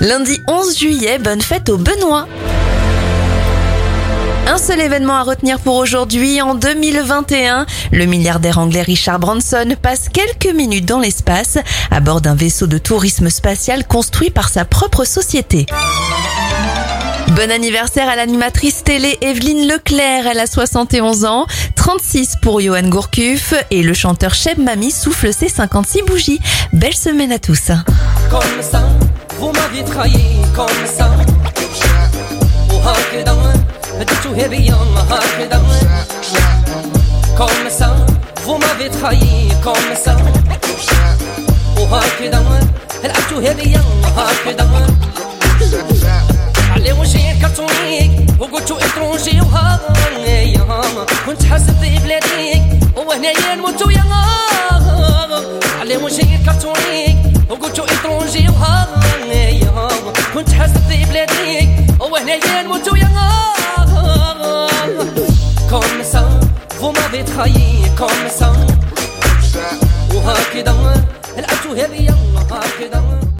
Lundi 11 juillet, bonne fête au Benoît. Un seul événement à retenir pour aujourd'hui, en 2021, le milliardaire anglais Richard Branson passe quelques minutes dans l'espace à bord d'un vaisseau de tourisme spatial construit par sa propre société. Bon anniversaire à l'animatrice télé Evelyne Leclerc, elle a 71 ans, 36 pour Johan Gourcuff et le chanteur Cheb Mami souffle ses 56 bougies. Belle semaine à tous. Vous m'avez trahi, comme ça. وهكذا بديتو هبيا هكذا Comme ça, vous m'avez trahi, comme ça. وهكذا لعبتو هبيا هكذا علي وجهي كرتونيك وقلتو اترونجي وهايا كنت حاسب في بلاديك وهنايا نموت ويا علي وجهي كرتونيك كنت حاسب في بلاديك وهنايا نموت ويا Comme ça, vous m'avez trahi, comme ça. وهكذا هذه